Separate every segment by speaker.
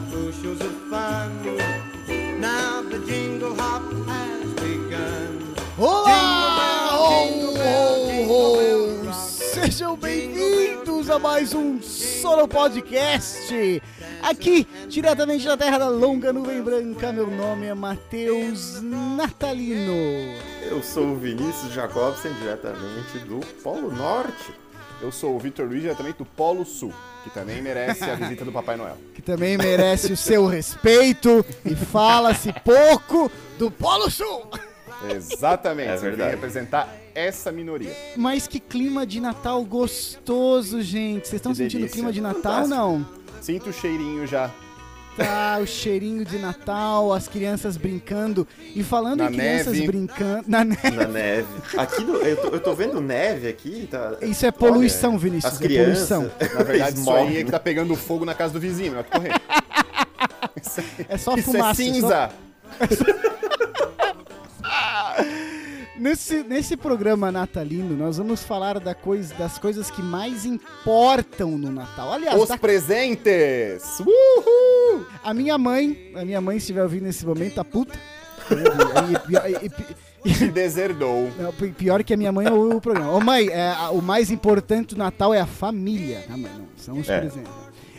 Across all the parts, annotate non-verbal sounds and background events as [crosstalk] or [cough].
Speaker 1: bushels of fun. Now the jingle hop has begun.
Speaker 2: Olá! Ho, ho, ho! Sejam bem-vindos a mais um Solo Podcast. Aqui, diretamente da terra da longa nuvem branca, meu nome é Matheus Natalino.
Speaker 3: Eu sou o Vinícius Jacobsen, diretamente do Polo Norte.
Speaker 4: Eu sou o Vitor Luiz, diretamente do Polo Sul, que também merece a visita do Papai Noel.
Speaker 2: Que também merece o seu respeito e fala-se pouco do Polo Sul.
Speaker 4: Exatamente,
Speaker 3: É verdade.
Speaker 4: representar essa minoria.
Speaker 2: Mas que clima de Natal gostoso, gente. Vocês estão sentindo o
Speaker 4: delícia.
Speaker 2: clima de Natal ou não?
Speaker 4: Sinto o cheirinho já.
Speaker 2: Tá, o cheirinho de Natal, as crianças brincando. E falando
Speaker 4: Na
Speaker 2: em crianças
Speaker 4: neve.
Speaker 2: brincando. Na neve.
Speaker 3: Na neve. Aqui no- eu, tô, eu tô vendo neve aqui. Tá,
Speaker 2: Isso é poluição,
Speaker 3: Olha,
Speaker 2: Vinícius.
Speaker 3: As
Speaker 2: é poluição.
Speaker 3: crianças.
Speaker 4: Na verdade, [laughs] isso aí é que tá pegando fogo na casa do vizinho, melhor que correr. Isso, [laughs]
Speaker 2: É só
Speaker 4: isso
Speaker 2: fumaça.
Speaker 4: é
Speaker 2: só-
Speaker 4: cinza. [laughs]
Speaker 2: Nesse, nesse programa natalino, nós vamos falar da coisa, das coisas que mais importam no Natal. Aliás,
Speaker 4: Os
Speaker 2: da-
Speaker 4: presentes! Uhul!
Speaker 2: a minha mãe, a minha mãe, se estiver ouvindo nesse momento, tá puta. E- e- e- e-
Speaker 4: Se deserdou.
Speaker 2: Pior que a minha mãe ouve o programa. Ô mãe, é, o mais importante do Natal é a família. Não, mãe, não, são os
Speaker 3: É.
Speaker 2: presentes.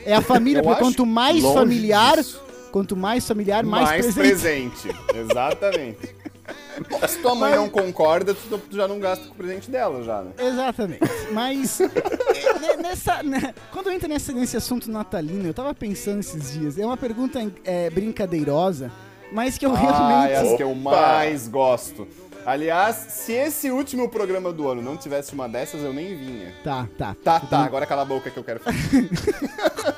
Speaker 2: É a família,
Speaker 4: Eu
Speaker 2: porque quanto mais familiar,
Speaker 3: disso.
Speaker 2: quanto mais familiar, mais,
Speaker 4: Mais,
Speaker 2: presente.
Speaker 4: presente. Exatamente. Se tua mãe não concorda, tu já não gasta com o presente dela, já, né?
Speaker 2: Exatamente. Mas [laughs] é, ne- nessa, né, quando entra nesse, nesse assunto natalino, eu tava pensando esses dias. É uma pergunta é, brincadeirosa, mas que eu
Speaker 4: Ah,
Speaker 2: realmente.
Speaker 4: é as que eu mais gosto. Aliás, se esse último programa do ano não tivesse uma dessas, eu nem vinha.
Speaker 2: Tá, tá.
Speaker 4: Tá, tá, agora cala a boca que eu quero falar. [laughs]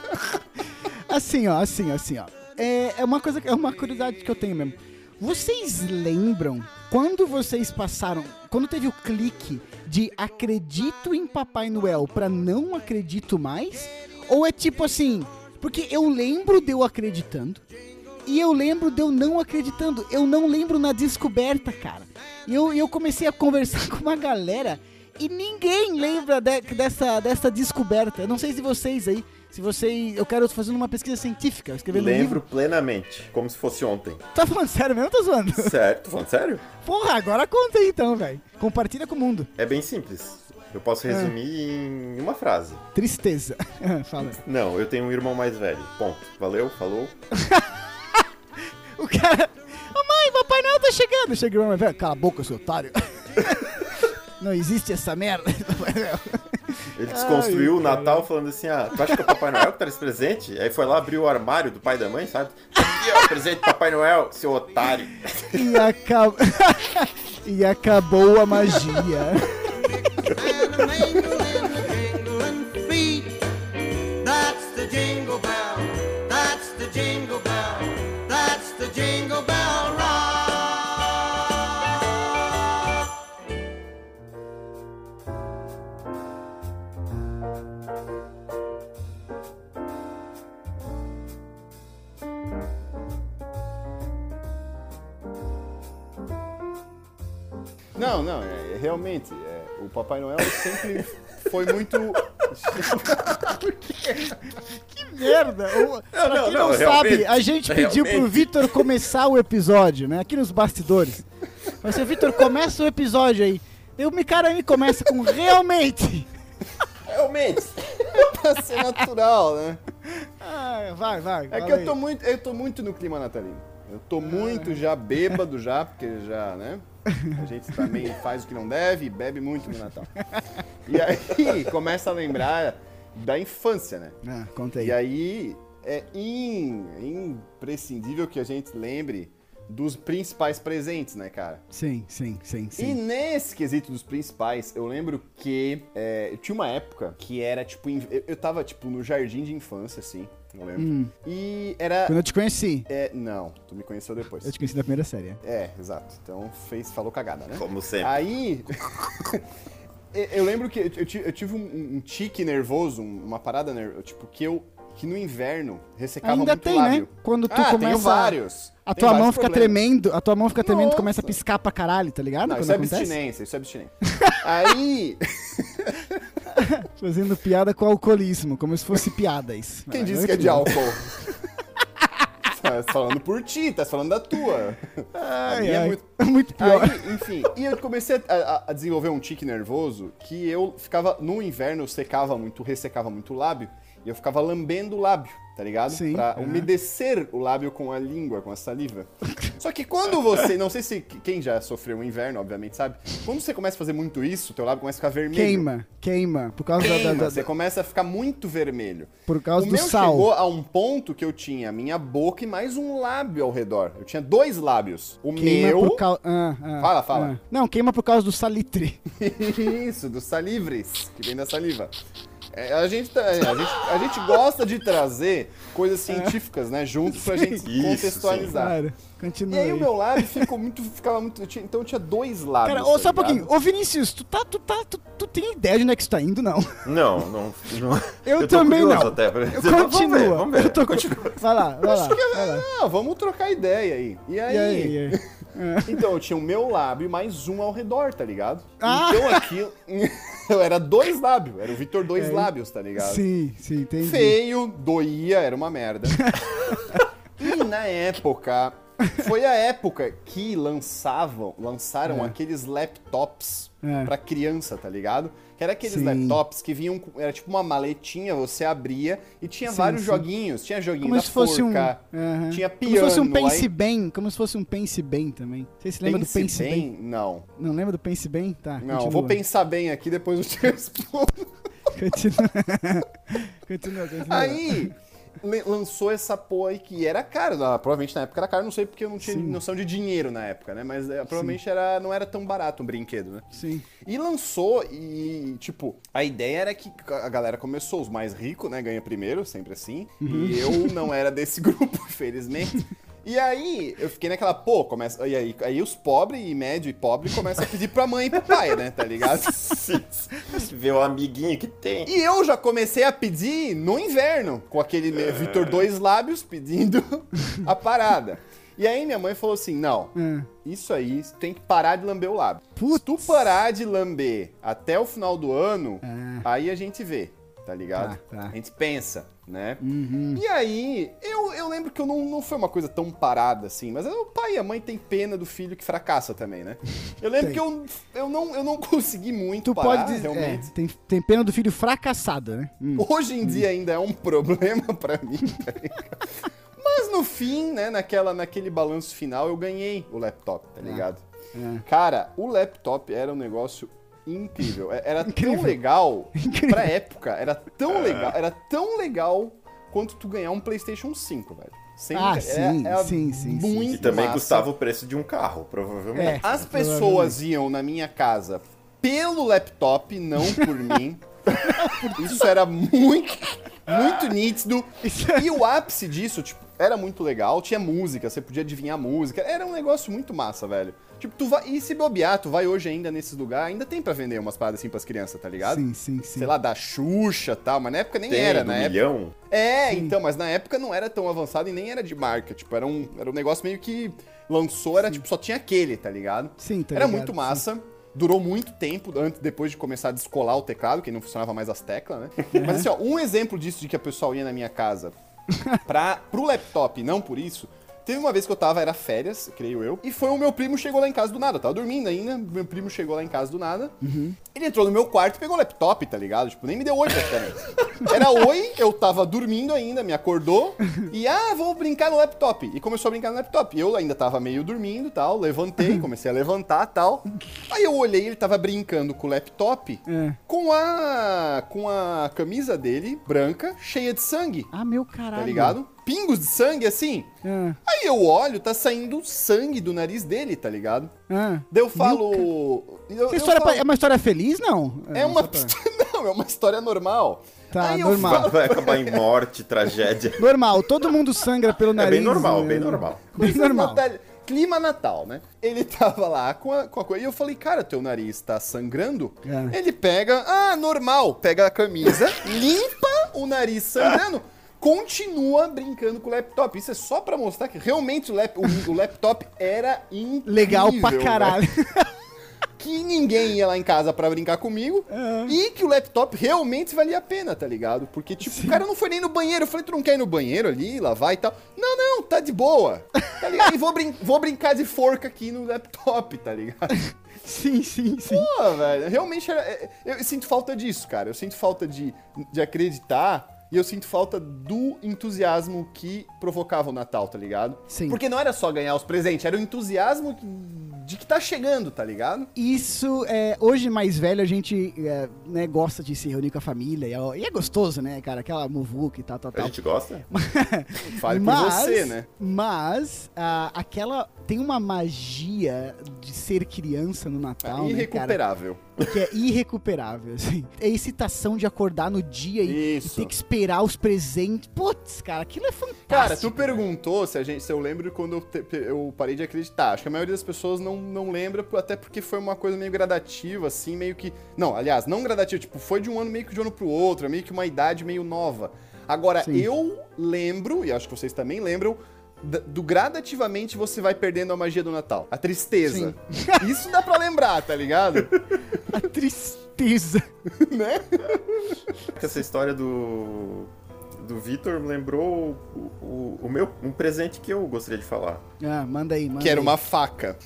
Speaker 2: Assim, ó, assim, assim, ó. É, é uma coisa, que- é uma curiosidade que eu tenho mesmo. Vocês lembram quando vocês passaram, quando teve o clique de acredito em Papai Noel pra não acredito mais? Ou é tipo assim, porque eu lembro de eu acreditando e eu lembro de eu não acreditando. Eu não lembro na descoberta, cara. E eu, eu comecei a conversar [laughs] com uma galera e ninguém lembra de- dessa, dessa descoberta. Eu não sei se vocês aí, se vocês. Eu quero fazer uma pesquisa científica, escrevendo um livro.
Speaker 3: Lembro plenamente, como se fosse ontem.
Speaker 2: Tá falando sério mesmo? Tô zoando.
Speaker 3: Certo? Tô falando sério?
Speaker 2: Porra, agora conta aí então, velho. Compartilha com o mundo.
Speaker 3: É bem simples. Eu posso resumir em uma frase.
Speaker 2: Tristeza. [laughs] Fala.
Speaker 3: Não, eu tenho um irmão mais velho. Ponto. Valeu, falou. [laughs]
Speaker 2: O cara. Ô mãe, Papai Noel tá chegando. Chega o irmão, velho. Cala a boca, seu otário. [laughs] Não existe essa merda. Papai Noel.
Speaker 3: Ele desconstruiu
Speaker 2: Ai,
Speaker 3: o Natal falando assim: ah, tu acha que é o Papai Noel que traz presente? Aí foi lá, abriu o armário do pai e da mãe, sabe? Aqui, ó, presente do Papai Noel, seu otário.
Speaker 2: E, acab... [laughs] e acabou a magia.
Speaker 4: Realmente, é, o Papai Noel sempre foi muito. [laughs]
Speaker 2: Merda. O... pra
Speaker 3: não,
Speaker 2: quem
Speaker 3: não,
Speaker 2: não, sabe, a gente pediu pro
Speaker 3: realmente.
Speaker 2: Vitor começar o episódio, né? Aqui nos bastidores. Mas o Vitor começa o episódio aí. E o cara me começa com realmente.
Speaker 3: Realmente.
Speaker 4: pra ser natural, né?
Speaker 2: Ah, vai, vai.
Speaker 4: É que eu
Speaker 2: aí.
Speaker 4: tô muito, eu tô muito no clima natalino. Eu tô muito já bêbado já, porque já, né? [laughs] A gente também faz o que não deve e bebe muito no Natal. E aí [laughs] começa a lembrar da infância, né?
Speaker 2: Ah, conta aí.
Speaker 4: E aí é in- imprescindível que a gente lembre dos principais presentes, né, cara?
Speaker 2: Sim, sim, sim,
Speaker 4: E
Speaker 2: sim.
Speaker 4: nesse quesito dos principais, eu lembro que é, tinha uma época que era tipo. Eu, eu tava, tipo, no jardim de infância, assim, eu lembro.
Speaker 2: Hum.
Speaker 4: E era.
Speaker 2: Quando eu te conheci,
Speaker 4: É, não, tu me conheceu depois.
Speaker 2: eu te conheci da primeira série.
Speaker 4: É, exato. Então fez, falou cagada, né?
Speaker 3: Como sempre.
Speaker 4: Aí. [laughs] eu- lembro que eu, ti- eu tive um, um tique nervoso, um- uma parada nervosa, tipo, que eu. Que no inverno ressecava
Speaker 2: Ainda
Speaker 4: muito
Speaker 2: tem,
Speaker 4: lábio.
Speaker 2: né? Quando tu
Speaker 4: ah,
Speaker 2: começa.
Speaker 4: tenho vários.
Speaker 2: A tua
Speaker 4: vários
Speaker 2: mão fica
Speaker 4: problemas.
Speaker 2: tremendo, a tua mão fica tremendo e
Speaker 4: Nossa.
Speaker 2: começa a piscar pra caralho, tá ligado?
Speaker 4: Não, isso é
Speaker 2: acontece?
Speaker 4: abstinência, isso é abstinência. [laughs] Aí. [laughs]
Speaker 2: Fazendo piada com alcoolismo, como se fosse piada isso.
Speaker 4: Quem
Speaker 2: Ah,
Speaker 4: disse que é de
Speaker 2: amo.
Speaker 4: álcool? [laughs] Tá falando por ti, tá falando da tua.
Speaker 2: Ai,
Speaker 4: é
Speaker 2: ai.
Speaker 4: muito-
Speaker 2: muito pior.
Speaker 4: Aí, enfim, e eu comecei a, a- a desenvolver um tique nervoso que eu ficava, no inverno, eu secava muito, ressecava muito o lábio, e eu ficava lambendo o lábio, tá ligado?
Speaker 2: Sim,
Speaker 4: Pra
Speaker 2: aham.
Speaker 4: umedecer o lábio com a língua, com a saliva. [laughs] Só que quando você, não sei se quem já sofreu o inverno, obviamente sabe, quando você começa a fazer muito isso, teu lábio começa a ficar vermelho.
Speaker 2: Queima, queima. Por causa da-
Speaker 4: Queima,
Speaker 2: da, da-
Speaker 4: você começa a ficar muito vermelho.
Speaker 2: por causa
Speaker 4: o
Speaker 2: do
Speaker 4: meu
Speaker 2: sal.
Speaker 4: chegou a um ponto que eu tinha minha boca e mais um lábio ao redor. Eu tinha dois lábios. O
Speaker 2: Queima
Speaker 4: meu.
Speaker 2: por causa. Ah, ah,
Speaker 4: Fala, fala.
Speaker 2: ah. Não, queima por causa do salitre. [laughs]
Speaker 4: Isso, dos salivres, que vem da saliva. É, a, gente, tá- a, gente, a gente gosta de trazer coisas científicas, né, junto pra gente
Speaker 3: Isso,
Speaker 4: contextualizar.
Speaker 2: Continua
Speaker 4: E aí
Speaker 2: aí.
Speaker 4: o meu lábio ficou muito, ficava muito, eu tinha- então eu tinha dois lábios.
Speaker 2: Cara, ô,
Speaker 4: tá
Speaker 2: só um pouquinho. Ô, Vinícius, tu tá, tu tá, tu, tu tem ideia de onde é que isso tá indo, não?
Speaker 3: Não, não. não.
Speaker 2: Eu,
Speaker 3: tô
Speaker 2: também não.
Speaker 3: Até, pra-
Speaker 2: Eu [laughs]
Speaker 3: Vamos
Speaker 2: continua.
Speaker 3: ver, vamos ver.
Speaker 2: Eu tô
Speaker 3: Continua. [laughs]
Speaker 2: Vai lá, vai lá. Vai lá.
Speaker 4: Ah, vamos trocar ideia aí. E aí?
Speaker 2: E aí? e aí?
Speaker 4: Então eu tinha o meu lábio e mais um ao redor, tá ligado?
Speaker 2: Ah!
Speaker 4: Então aquilo. [laughs] eu era dois lábios, era o Vitor dois
Speaker 2: É.
Speaker 4: lábios, tá ligado?
Speaker 2: Sim, sim, entendi.
Speaker 4: feio, doía, era uma merda. [laughs] e na época, foi a época que lançavam, lançaram
Speaker 2: É.
Speaker 4: aqueles laptops
Speaker 2: É.
Speaker 4: pra criança, tá ligado? Que era aqueles
Speaker 2: Sim.
Speaker 4: laptops que vinham, com- era tipo uma maletinha, você abria e tinha
Speaker 2: Sim,
Speaker 4: vários
Speaker 2: sim.
Speaker 4: joguinhos. Tinha joguinho
Speaker 2: Como
Speaker 4: da
Speaker 2: se fosse um.
Speaker 4: forca,
Speaker 2: Aham.
Speaker 4: tinha
Speaker 2: Como se fosse um
Speaker 4: piano,
Speaker 2: Pense
Speaker 4: aí-
Speaker 2: Bem. Como se fosse um Pense Bem também. Você se lembra do Pense Bem?
Speaker 4: Não.
Speaker 2: Não lembra do Pense Bem? Tá.
Speaker 4: Não,
Speaker 2: continua.
Speaker 4: vou pensar bem aqui, depois eu te [laughs] respondo.
Speaker 2: Continua. [laughs] continua, continua.
Speaker 4: Aí lançou essa porra aí que era caro. Provavelmente na época era caro, não sei porque eu não tinha
Speaker 2: Sim.
Speaker 4: noção de dinheiro na época, né? Mas é, provavelmente era, não era tão barato um brinquedo, né?
Speaker 2: Sim.
Speaker 4: E lançou e, tipo, a ideia era que a galera começou, os mais ricos, né? Ganha primeiro, sempre assim.
Speaker 2: Uhum.
Speaker 4: E eu não era desse grupo, [laughs] infelizmente. E aí, eu fiquei naquela, pô, começa. E aí, aí os pobres e médio e pobre começam a pedir pra mãe e pro pai, né? Tá ligado? [laughs]
Speaker 3: Ver o amiguinho que tem.
Speaker 4: E eu já comecei a pedir no inverno, com aquele meu Vitor Dois Lábios pedindo a parada. E aí minha mãe falou assim: não,
Speaker 2: Ah,
Speaker 4: isso aí tem que parar de lamber o lábio.
Speaker 2: Putz.
Speaker 4: Se tu parar de lamber até o final do ano,
Speaker 2: Ah.
Speaker 4: aí a gente vê, tá ligado?
Speaker 2: Tá, tá.
Speaker 4: A gente pensa, né?
Speaker 2: uhum.
Speaker 4: E aí, eu, eu lembro que eu não, não foi uma coisa tão parada assim, mas o pai e a mãe têm pena do filho que fracassa também, né? [laughs] Eu lembro
Speaker 2: Tem.
Speaker 4: que eu, eu, não, eu não [laughs] consegui muito
Speaker 2: Tu
Speaker 4: parar,
Speaker 2: pode dizer.
Speaker 4: realmente.
Speaker 2: É, tem, tem pena do filho fracassado, né? Hum.
Speaker 4: Hoje em dia ainda é um problema [laughs] pra mim, tá? Mas no fim, né, naquela, naquele balanço final, eu ganhei o laptop, tá ligado?
Speaker 2: É.
Speaker 4: Cara, o laptop era um negócio incrível. É- Era
Speaker 2: Incrível.
Speaker 4: tão legal
Speaker 2: Incrível.
Speaker 4: pra época, era tão legal, era tão legal quanto tu ganhar um PlayStation 5, velho. Sem
Speaker 2: Ah,
Speaker 4: brinca-
Speaker 2: sim,
Speaker 4: era
Speaker 2: sim, sim, sim.
Speaker 4: Muito
Speaker 3: E também
Speaker 4: massa.
Speaker 3: custava o preço de um carro, provavelmente.
Speaker 2: É.
Speaker 4: As pessoas iam na minha casa pelo laptop, não por [laughs] mim. Isso era muito, muito nítido.
Speaker 2: É-
Speaker 4: E o ápice disso, tipo, era muito legal. Tinha música, você podia adivinhar a música. Era um negócio muito massa, velho. Tipo, tu vai. E se bobear, tu vai hoje ainda nesses lugares, ainda tem pra vender umas paradas assim pras crianças, tá ligado?
Speaker 2: Sim, sim, sim.
Speaker 4: Sei lá, da Xuxa e tal, mas na época nem
Speaker 3: Tem,
Speaker 4: era, época.
Speaker 3: milhão.
Speaker 4: É, então, mas na época não era tão avançado e nem era de marca. Tipo, era um, era um negócio meio que lançou, era tipo, só tinha aquele, tá ligado?
Speaker 2: Sim, tá
Speaker 4: era
Speaker 2: ligado,
Speaker 4: muito
Speaker 2: sim.
Speaker 4: massa. Durou muito tempo antes, depois de começar a descolar o teclado, que não funcionava mais as teclas, né? [laughs] Mas assim, ó, um exemplo disso de que a pessoa ia na minha casa [laughs] pra, pro laptop, não por isso. Teve uma vez que eu tava, era férias, creio eu, e foi o meu primo chegou lá em casa do nada. Eu tava dormindo ainda, meu primo chegou lá em casa do nada. Ele entrou no meu quarto e pegou o laptop, tá ligado? Tipo, nem me deu oi praticamente. [laughs] Era oi, eu tava dormindo ainda, me acordou, e ah, vou brincar no laptop. E começou a brincar no laptop. Eu ainda tava meio dormindo e tal, levantei, [laughs] comecei a levantar e tal. Aí eu olhei, ele tava brincando com o laptop,
Speaker 2: É.
Speaker 4: com a com a camisa dele, branca, cheia de sangue,
Speaker 2: Ah, meu caralho.
Speaker 4: tá ligado? Pingos de sangue assim.
Speaker 2: Ah,
Speaker 4: Aí eu olho, tá saindo sangue do nariz dele, tá ligado?
Speaker 2: ah.
Speaker 4: Daí eu falo. eu-
Speaker 2: Essa
Speaker 4: eu
Speaker 2: história
Speaker 4: falo-
Speaker 2: é uma história feliz, não?
Speaker 4: é uma.
Speaker 2: só pra- [laughs]
Speaker 4: Não, é uma história normal.
Speaker 2: Tá,
Speaker 4: Aí
Speaker 2: normal.
Speaker 4: falo-
Speaker 3: Vai acabar em morte, tragédia. [laughs]
Speaker 2: Normal, todo mundo sangra pelo
Speaker 3: É
Speaker 2: nariz.
Speaker 3: bem normal, bem normal.
Speaker 2: Bem normal.
Speaker 4: natal- Clima Natal, né? Ele tava lá com a, com a coisa. E eu falei, cara, teu nariz tá sangrando?
Speaker 2: É.
Speaker 4: Ele pega. Ah, normal. Pega a camisa, [laughs] limpa o nariz sangrando. Continua brincando com o laptop. Isso é só pra mostrar que realmente o, lap- o- o laptop era incrível.
Speaker 2: Legal pra
Speaker 4: velho.
Speaker 2: caralho. [laughs]
Speaker 4: que ninguém ia lá em casa pra brincar comigo
Speaker 2: É.
Speaker 4: e que o laptop realmente valia a pena, tá ligado? Porque, tipo, o cara não foi nem no banheiro. Eu falei, tu não quer ir no banheiro ali, lavar e tal? Não, não, tá de boa. Tá ligado? E vou, brin- vou brincar de forca aqui no laptop, tá ligado?
Speaker 2: Sim, sim, sim.
Speaker 4: Pô, velho, realmente era, é, eu sinto falta disso, cara. Eu sinto falta de, de acreditar e eu sinto falta do entusiasmo que provocava o Natal, tá ligado?
Speaker 2: Sim.
Speaker 4: Porque não era só ganhar os presentes, era o entusiasmo que- de que tá chegando, tá ligado?
Speaker 2: Isso, é, hoje mais velho, a gente é, né, gosta de se reunir com a família. E é, e é gostoso, né, cara? Aquela muvuca e tal, tal,
Speaker 3: A
Speaker 2: tal.
Speaker 3: gente gosta? [laughs]
Speaker 4: Fale por
Speaker 2: mas,
Speaker 4: você, né?
Speaker 2: Mas, ah, aquela. Tem uma magia de ser criança no Natal, né, cara?
Speaker 4: Irrecuperável.
Speaker 2: Que é irrecuperável, assim. É a excitação de acordar no dia e, e ter que esperar os presentes. Putz, cara, aquilo é fantástico.
Speaker 4: Cara, tu perguntou se, a gente, se eu lembro quando eu, te- eu parei de acreditar. Acho que a maioria das pessoas não, não lembra, até porque foi uma coisa meio gradativa, assim, meio que. Não, aliás, não gradativa, tipo, foi de um ano meio que de um ano pro outro, é meio que uma idade meio nova. Agora,
Speaker 2: Sim.
Speaker 4: eu lembro, e acho que vocês também lembram, do gradativamente você vai perdendo a magia do Natal. A tristeza. [laughs] Isso dá pra lembrar, tá ligado?
Speaker 2: A tristeza. [laughs]
Speaker 4: né?
Speaker 3: Essa história do. Do Vitor me lembrou o, o, o meu um presente que eu gostaria de falar.
Speaker 2: Ah, manda aí, manda
Speaker 4: Que era
Speaker 2: aí.
Speaker 4: uma faca.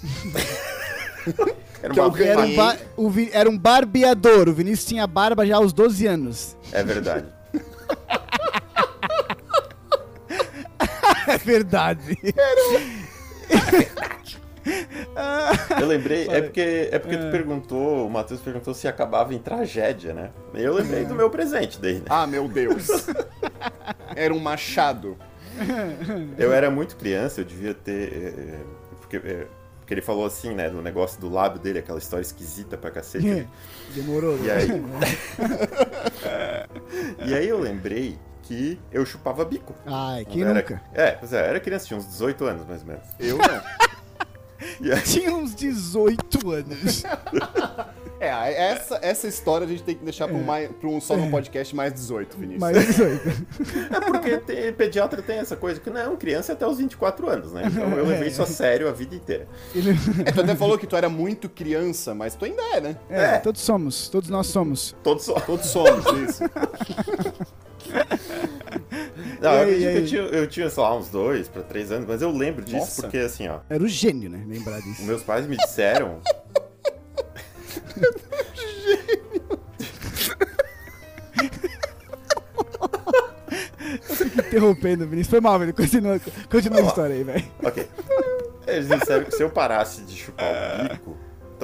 Speaker 3: Era
Speaker 4: é
Speaker 3: uma
Speaker 4: eu
Speaker 2: Era um, ba- o Vi- era um barbeador. O Vinícius tinha barba já aos 12 anos.
Speaker 3: É verdade. [laughs]
Speaker 2: É verdade.
Speaker 3: Eu lembrei, é porque, é porque tu perguntou, o Matheus perguntou se acabava em tragédia, né? Eu lembrei do meu presente daí, né?
Speaker 4: Ah, meu Deus. [laughs] Era um machado.
Speaker 3: Eu era muito criança, eu devia ter. eh, Porque, eh, porque ele falou assim, né? No negócio do lábio dele, aquela história esquisita pra cacete.
Speaker 2: Demorou.
Speaker 3: E aí. [laughs] e aí eu lembrei que eu chupava bico.
Speaker 2: Ai, quem
Speaker 3: Eu era-
Speaker 2: nunca?
Speaker 3: É, pois é, era criança, tinha uns 18 anos mais ou menos.
Speaker 4: Eu não. [laughs]
Speaker 3: Aí,
Speaker 2: Tinha uns 18 anos. [laughs]
Speaker 4: É, essa, essa história a gente tem que deixar pra um, mais, pra um só no podcast mais 18, Vinícius.
Speaker 2: Mais 18.
Speaker 3: é porque tem- pediatra tem essa coisa que não, criança é até os 24 anos, né? Então eu [laughs] levei isso a sério a vida inteira.
Speaker 2: Ele-
Speaker 4: É, tu até falou que tu era muito criança, mas tu ainda é, né?
Speaker 2: É,
Speaker 3: É.
Speaker 2: todos somos. Todos nós somos.
Speaker 3: Todos só.
Speaker 4: Todos somos, isso.
Speaker 3: Não, eu
Speaker 2: aí,
Speaker 3: acredito que eu
Speaker 2: aí?
Speaker 3: tinha, eu tinha, sei lá, uns dois pra três anos, mas eu lembro disso
Speaker 4: Nossa.
Speaker 3: porque, assim, ó,
Speaker 2: Era o gênio, né? Lembrar disso.
Speaker 3: meus pais me disseram.
Speaker 2: Interrompendo, Vinícius. Foi mal, velho. Continua, continua a história aí, velho.
Speaker 3: Ok. Eles disseram que se eu parasse de chupar o bico,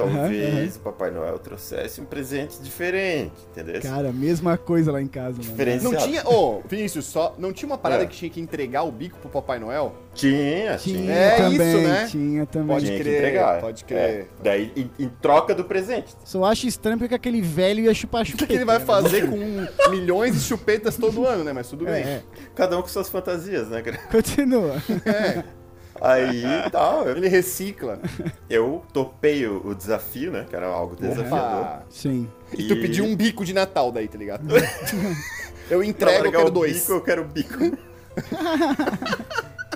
Speaker 3: talvez o Papai Noel trouxesse um presente diferente, entendeu?
Speaker 2: Cara, mesma coisa lá em casa, mano.
Speaker 3: Diferenciado.
Speaker 4: Não tinha. Ô, Vinícius, só. Não tinha uma parada
Speaker 3: É.
Speaker 4: que tinha que entregar o bico pro Papai Noel?
Speaker 3: Tinha,
Speaker 2: Tinha.
Speaker 4: É
Speaker 2: também,
Speaker 4: isso, né?
Speaker 2: tinha também.
Speaker 4: Pode
Speaker 3: Tinha que
Speaker 4: crer,
Speaker 3: entregar.
Speaker 4: pode crer.
Speaker 3: É. Daí, em, em troca do presente.
Speaker 2: Só acho estranho porque aquele velho ia chupar
Speaker 4: O
Speaker 2: chupeta.
Speaker 4: que, que ele vai
Speaker 2: né?
Speaker 4: fazer com milhões de chupetas todo ano, né? Mas tudo [laughs]
Speaker 2: É,
Speaker 4: bem.
Speaker 2: é.
Speaker 3: Cada um com suas fantasias, né, cara?
Speaker 2: Continua. [laughs]
Speaker 3: Aí, [laughs] tal,
Speaker 4: Ele recicla.
Speaker 3: eu topei o, o desafio, né? Que era algo desafiador.
Speaker 4: Opa.
Speaker 2: Sim.
Speaker 4: E tu
Speaker 3: E-
Speaker 4: pediu um bico de Natal daí, tá ligado? [laughs] Eu entrego, eu quero
Speaker 3: o
Speaker 4: dois.
Speaker 3: bico, eu quero o bico. [laughs]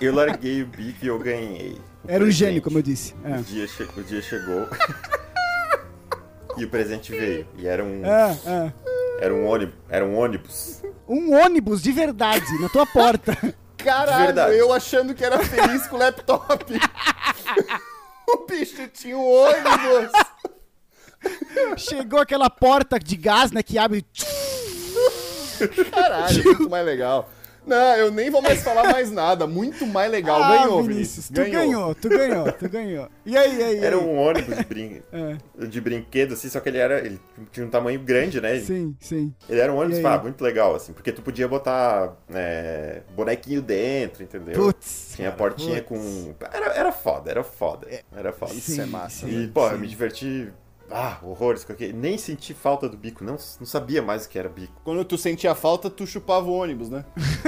Speaker 3: eu larguei o bico e eu ganhei. o
Speaker 2: Era um gênio, como eu disse.
Speaker 3: O
Speaker 2: É.
Speaker 3: dia, che- o dia chegou. e o presente veio. E era um,
Speaker 2: Ah, ah.
Speaker 3: era um ônibus. Era um ônibus.
Speaker 2: Um ônibus de verdade na tua porta.
Speaker 4: Caralho, eu achando que era feliz com o laptop. [laughs] o bicho tinha um ônibus.
Speaker 2: Chegou aquela porta de gás, né, que abre.
Speaker 4: Caralho, muito mais legal. Não, eu nem vou mais falar mais nada. Muito mais legal.
Speaker 2: Ah,
Speaker 4: ganhou, Vinícius.
Speaker 2: Tu ganhou, tu ganhou, tu ganhou. E aí, e aí?
Speaker 3: Era
Speaker 2: aí?
Speaker 3: um ônibus de, brin... [laughs]
Speaker 2: É,
Speaker 3: de brinquedo, assim, só que ele era. Ele tinha um tamanho grande, né? Ele,
Speaker 2: sim, sim.
Speaker 3: ele era um ônibus pá, muito legal, assim, porque tu podia botar é, bonequinho dentro, entendeu?
Speaker 2: Putz.
Speaker 3: Tinha a
Speaker 2: cara,
Speaker 3: portinha
Speaker 2: putz.
Speaker 3: com. Era, era foda, era foda. Era foda.
Speaker 4: Isso é massa.
Speaker 3: E, pô, eu me diverti. Ah, horrores. Nem senti falta do bico, não, não sabia mais o que era bico.
Speaker 4: Quando tu sentia falta, tu chupava o ônibus, né? [laughs]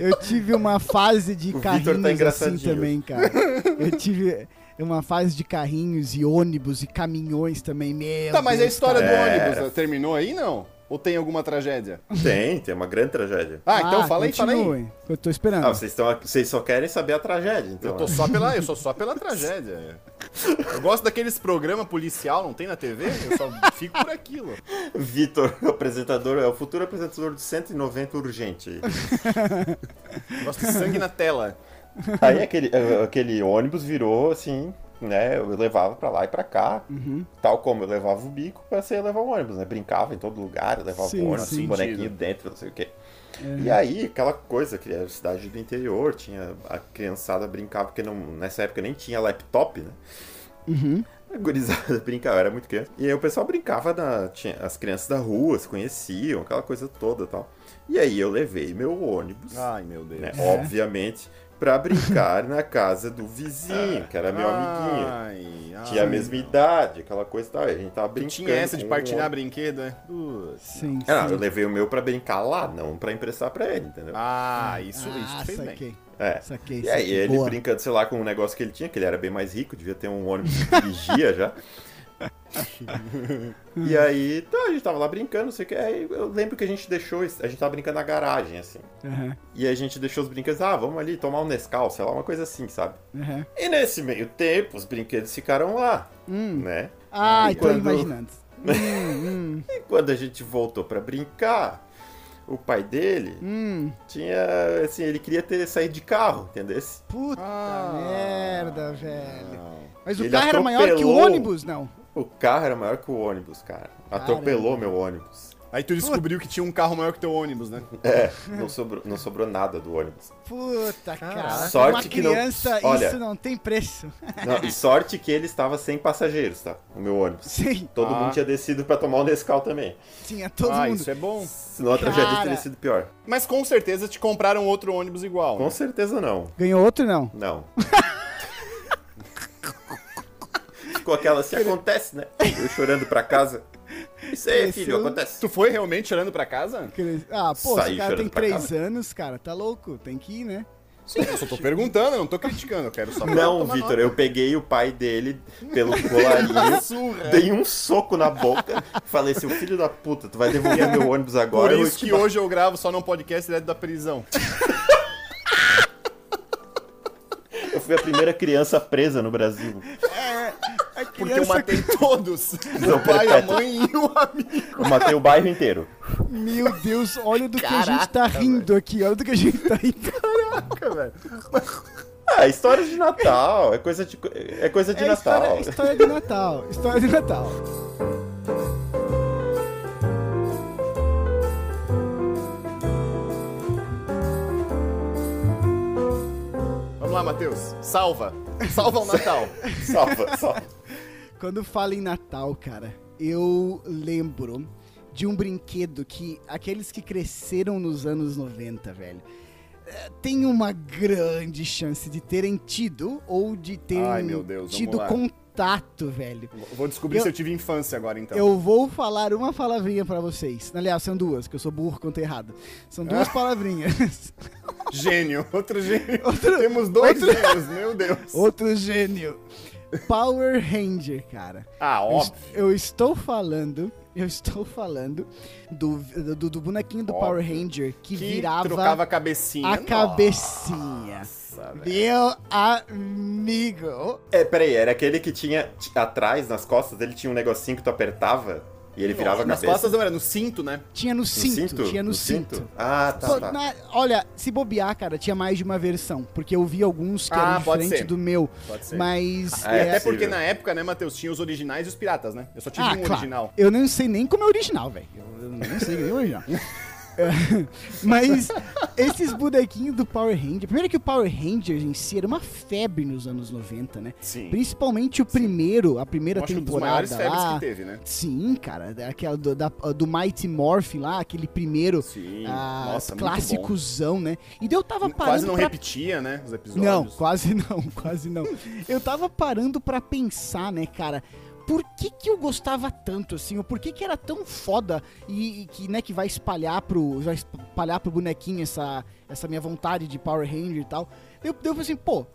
Speaker 2: Eu tive uma fase de
Speaker 3: O tá
Speaker 2: carrinhos assim
Speaker 3: engraçadinho.
Speaker 2: também, cara. Eu tive uma fase de carrinhos e ônibus e caminhões também, meu
Speaker 4: tá, mas a história
Speaker 2: cara.
Speaker 4: do
Speaker 3: É.
Speaker 4: ônibus terminou aí, não? Ou tem alguma tragédia?
Speaker 3: Tem, tem uma grande tragédia.
Speaker 4: Ah, então fala aí, fala aí.
Speaker 2: Eu tô esperando.
Speaker 3: Ah, vocês, estão, vocês só querem saber a tragédia, então.
Speaker 4: Eu tô
Speaker 3: né?
Speaker 4: só pela, eu sou só pela tragédia. Eu gosto daqueles programas policial, não tem na TV? Eu só fico por aquilo.
Speaker 3: Vitor, o [laughs] apresentador, é o futuro apresentador do 190 Urgente.
Speaker 4: Eu gosto de sangue na tela.
Speaker 3: Aí aquele, eh, aquele ônibus virou assim, né? Eu levava pra lá e pra cá.
Speaker 2: Uhum.
Speaker 3: Tal como eu levava o bico, você levar o ônibus, né? Brincava em todo lugar, eu levava
Speaker 2: Sim,
Speaker 3: o ônibus,
Speaker 2: sim.
Speaker 3: um bonequinho
Speaker 4: Sentido.
Speaker 3: dentro, não sei o quê. E aí, aquela coisa que era cidade do interior, tinha a criançada brincava, porque não, nessa época nem tinha laptop, né?
Speaker 2: Uhum.
Speaker 3: A gurizada [laughs] brincava, era muito criança. E aí o pessoal brincava, na, tinha, as crianças da rua se conheciam, aquela coisa toda e tal. E aí eu levei meu ônibus,
Speaker 4: Ai, meu Deus.
Speaker 3: né,
Speaker 2: É.
Speaker 3: obviamente, pra brincar na casa do vizinho, que era meu amiguinho.
Speaker 4: Ai, ai.
Speaker 3: Tinha a mesma idade, aquela coisa e tal. A gente tava
Speaker 4: Tu
Speaker 3: brincando.
Speaker 4: tinha essa de partilhar
Speaker 3: o
Speaker 4: brinquedo, né? Putz.
Speaker 2: Sim,
Speaker 3: Ah,
Speaker 2: sim.
Speaker 3: eu levei o meu pra brincar lá, não pra emprestar pra ele, entendeu?
Speaker 4: Ah, isso,
Speaker 2: ah,
Speaker 4: isso tu fez bem.
Speaker 2: saquei.
Speaker 3: É.
Speaker 2: Saquei,
Speaker 3: E aí
Speaker 2: saquei.
Speaker 3: ele
Speaker 2: Boa.
Speaker 3: brincando, sei lá, com um negócio que ele tinha, que ele era bem mais rico, devia ter um ônibus que dirigia já. [laughs] e aí, tá, a gente tava lá brincando, não sei o que. Aí eu lembro que a gente deixou, a gente tava brincando na garagem, assim.
Speaker 2: Aham,
Speaker 3: E a gente deixou os brinquedos, ah, vamos ali tomar um Nescau, sei lá, uma coisa assim, sabe?
Speaker 2: aham.
Speaker 3: E nesse meio tempo, os brinquedos ficaram lá,
Speaker 2: Hum.
Speaker 3: né?
Speaker 2: Ai,
Speaker 3: E
Speaker 2: tô
Speaker 3: quando-
Speaker 2: imaginando. [laughs] Hum, hum,
Speaker 3: E quando a gente voltou pra brincar, o pai dele
Speaker 2: hum.
Speaker 3: tinha, assim, ele queria ter saído de carro, entendeu?
Speaker 2: Puta
Speaker 4: Ah.
Speaker 2: merda, velho.
Speaker 4: Não.
Speaker 2: Mas o
Speaker 3: Ele
Speaker 2: carro era maior que o
Speaker 3: atropelou.
Speaker 2: ônibus, não.
Speaker 3: O carro era maior que o ônibus, cara. Atropelou meu ônibus.
Speaker 4: Aí tu descobriu que tinha um carro maior que teu ônibus, né? [laughs]
Speaker 3: É, não sobrou, não sobrou nada do ônibus.
Speaker 2: Puta, cara.
Speaker 3: Sorte
Speaker 2: Uma
Speaker 3: que não-
Speaker 2: criança,
Speaker 3: Olha.
Speaker 2: isso não tem preço.
Speaker 3: Não, e sorte que ele estava sem passageiros, tá? O meu ônibus.
Speaker 2: Sim,
Speaker 3: Todo
Speaker 4: Ah.
Speaker 3: mundo tinha descido pra tomar o Nescau também.
Speaker 2: tinha todo
Speaker 4: ah,
Speaker 2: mundo.
Speaker 4: isso é bom.
Speaker 3: Senão a tragédia teria sido pior.
Speaker 4: Mas com certeza te compraram outro ônibus igual.
Speaker 3: Com
Speaker 4: né?
Speaker 3: certeza não.
Speaker 2: Ganhou outro, não?
Speaker 3: Não. [laughs] Ficou aquela assim, acontece, né? Eu chorando pra casa. Isso aí, filho, acontece.
Speaker 4: Tu foi realmente chorando pra casa?
Speaker 2: Ah, pô,
Speaker 3: Saí
Speaker 2: esse cara tem três anos, cara, tá louco, tem que ir, né?
Speaker 4: Sim, eu só tô perguntando, eu não tô criticando, eu quero só
Speaker 3: Não, Vitor, eu peguei o pai dele pelo colarinho, [laughs]
Speaker 4: Surra.
Speaker 3: dei um soco na boca, falei, seu filho da puta, tu vai devolver meu ônibus agora.
Speaker 4: Por isso que hoje eu gravo só num podcast direto da prisão.
Speaker 3: Eu fui a primeira criança presa no Brasil.
Speaker 4: Porque eu matei todos. [laughs]
Speaker 3: Não,
Speaker 4: o pai, a mãe e o amigo.
Speaker 3: Eu matei o bairro inteiro.
Speaker 2: Meu Deus, olha do que a gente
Speaker 4: Caraca,
Speaker 2: tá rindo aqui, olha do que a gente tá rindo.
Speaker 4: Caraca, velho.
Speaker 3: Ah, história de Natal, é coisa de, é coisa de
Speaker 2: É
Speaker 3: Natal.
Speaker 2: história, história de Natal, história de Natal.
Speaker 4: Vamos lá, Matheus. Salva. Salva o [laughs] Natal.
Speaker 3: Salva, salva.
Speaker 2: Quando fala em Natal, cara, eu lembro de um brinquedo que aqueles que cresceram nos anos 90, velho, eh, tem uma grande chance de terem tido ou de terem
Speaker 4: Ai, Deus,
Speaker 2: tido contato, velho.
Speaker 4: Vou descobrir
Speaker 2: Eu-
Speaker 4: se eu tive infância agora, então.
Speaker 2: Eu vou falar uma palavrinha pra vocês. Aliás, são duas, que eu sou burro quanto errado. São duas palavrinhas.
Speaker 4: Gênio. Outro gênio.
Speaker 2: Outro-
Speaker 4: Temos dois
Speaker 2: outro-
Speaker 4: gênios, meu Deus.
Speaker 2: Outro gênio. Power Ranger, cara.
Speaker 4: Ah,
Speaker 2: Eu,
Speaker 4: óbvio.
Speaker 2: eu estou falando, eu estou falando do, do, do bonequinho do
Speaker 4: Óbvio.
Speaker 2: Power Ranger que,
Speaker 4: Que
Speaker 2: virava
Speaker 4: trocava a cabecinha.
Speaker 2: a cabecinha.
Speaker 4: Nossa.
Speaker 2: Meu amigo.
Speaker 3: É, peraí, era aquele que tinha atrás, nas costas dele, tinha um negocinho que tu apertava e ele virava a
Speaker 4: Nas
Speaker 3: cabeça.
Speaker 4: costas não era, no cinto, né?
Speaker 2: Tinha no
Speaker 3: No
Speaker 2: cinto, tinha no, cinto.
Speaker 3: Ah, tá,
Speaker 2: Pô,
Speaker 3: tá.
Speaker 2: na- olha, se bobear, cara, tinha mais de uma versão. Porque eu vi alguns que
Speaker 4: Ah,
Speaker 2: eram
Speaker 4: ser.
Speaker 2: do meu.
Speaker 4: Pode ser.
Speaker 2: Mas.
Speaker 3: Ah, é,
Speaker 2: é,
Speaker 4: Até porque na época, né, Matheus, tinha os originais e os piratas, né? Eu só tive
Speaker 2: ah,
Speaker 4: um
Speaker 2: claro.
Speaker 4: original.
Speaker 2: Eu não sei nem como é original, velho. Eu, eu nem sei nem o original. [laughs] [laughs] Mas esses bonequinhos do Power Ranger. Primeiro que o Power Ranger em si era uma febre nos anos 90, né?
Speaker 4: Sim.
Speaker 2: Principalmente o primeiro, a primeira
Speaker 4: Eu acho que um dos
Speaker 2: temporada
Speaker 4: maiores febres
Speaker 2: lá.
Speaker 4: que teve, né?
Speaker 2: Sim, cara, aquela do, da- do Mighty Morphin lá, aquele primeiro
Speaker 4: Sim.
Speaker 2: ah,
Speaker 4: Nossa,
Speaker 2: clássicozão, né? E daí eu tava parando
Speaker 4: Quase não
Speaker 2: pra
Speaker 4: repetia, né, os episódios.
Speaker 2: não, quase não, [laughs] quase não. Eu tava parando pra pensar, né, cara, por que que eu gostava tanto, assim, ou por que que era tão foda e, e que, né, que vai espalhar pro, vai espalhar pro bonequinho essa, essa minha vontade de Power Ranger e tal. Eu, eu falei assim, pô,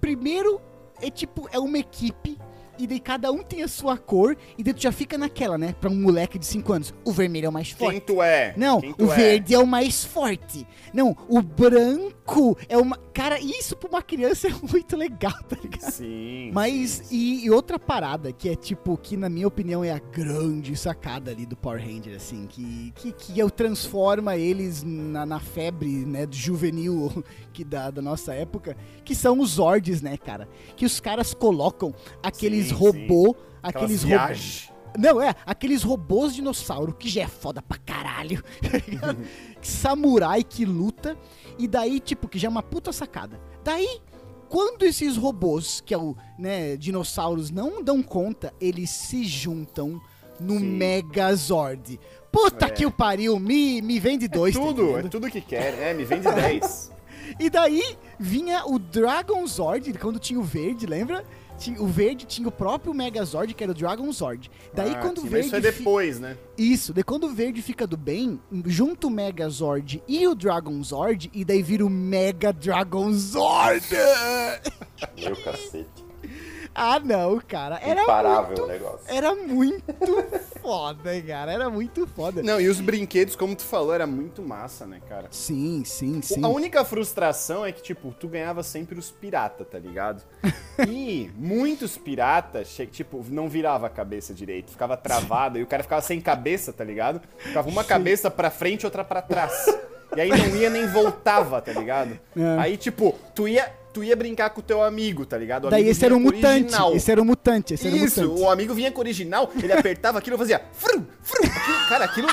Speaker 2: primeiro é tipo, é uma equipe e daí cada um tem a sua cor, e daí tu já fica naquela, né? Pra um moleque de 5 anos. O vermelho é o mais forte.
Speaker 4: Quem tu é?
Speaker 2: Não,
Speaker 4: Quem tu
Speaker 2: o
Speaker 4: é?
Speaker 2: verde é o mais forte. Não, o branco é uma. Cara, isso pra uma criança é [laughs] muito legal, tá ligado?
Speaker 4: Sim.
Speaker 2: Mas,
Speaker 4: sim, sim.
Speaker 2: e, e outra parada, que é tipo, que na minha opinião é a grande sacada ali do Power Ranger, assim, que, que, que eu transforma eles na, na febre, né, do juvenil [laughs] que da, da nossa época, que são os Zords, né, cara? Que os caras colocam aqueles
Speaker 4: Sim,
Speaker 2: robô, aqueles robôs. Não, é, aqueles robôs dinossauro, que já é foda pra caralho. [laughs] tá? Samurai que luta. E daí, tipo, que já é uma puta sacada. Daí, quando esses robôs, que é o, né, dinossauros, não dão conta, eles se juntam no
Speaker 4: Sim.
Speaker 2: Megazord. Puta
Speaker 4: É.
Speaker 2: que o pariu, me, me vende dois. tá
Speaker 4: Tudo, é
Speaker 2: entendendo?
Speaker 4: tudo que quer, né? Me vende [laughs] 10.
Speaker 2: E daí vinha o Dragon Zord, quando tinha o verde, lembra? Tinha- O verde tinha o próprio Megazord, que era o Dragon Zord. Daí
Speaker 4: Ah,
Speaker 2: quando o
Speaker 4: sim, mas
Speaker 2: verde.
Speaker 4: Isso é
Speaker 2: fi-
Speaker 4: depois, né?
Speaker 2: Isso, daí quando o verde fica do bem, junta o Megazord e o Dragon Zord, e daí vira o Mega Dragon Zord!
Speaker 3: Meu cacete.
Speaker 2: Ah, não, cara. Era
Speaker 3: Imparável
Speaker 2: muito,
Speaker 3: o negócio.
Speaker 2: era muito [laughs] foda, cara. Era muito foda.
Speaker 4: Não, e os brinquedos, como tu falou, era muito massa, né, cara?
Speaker 2: Sim, sim, sim.
Speaker 4: A única frustração é que, tipo, tu ganhava sempre os pirata, tá ligado? [laughs] E muitos piratas, tipo, não virava a cabeça direito, ficava travado, e o cara ficava sem cabeça, tá ligado? Ficava uma cabeça pra frente e outra pra trás. E aí não ia nem voltava, tá ligado?
Speaker 2: É.
Speaker 4: Aí, tipo, tu ia, tu ia brincar com o teu amigo, tá ligado? O
Speaker 2: Daí esse era um mutante. Esse era um mutante. Esse era um
Speaker 4: Isso,
Speaker 2: mutante.
Speaker 4: o amigo vinha com o original, ele apertava aquilo e fazia frum, frum. Aquilo- cara, aquilo,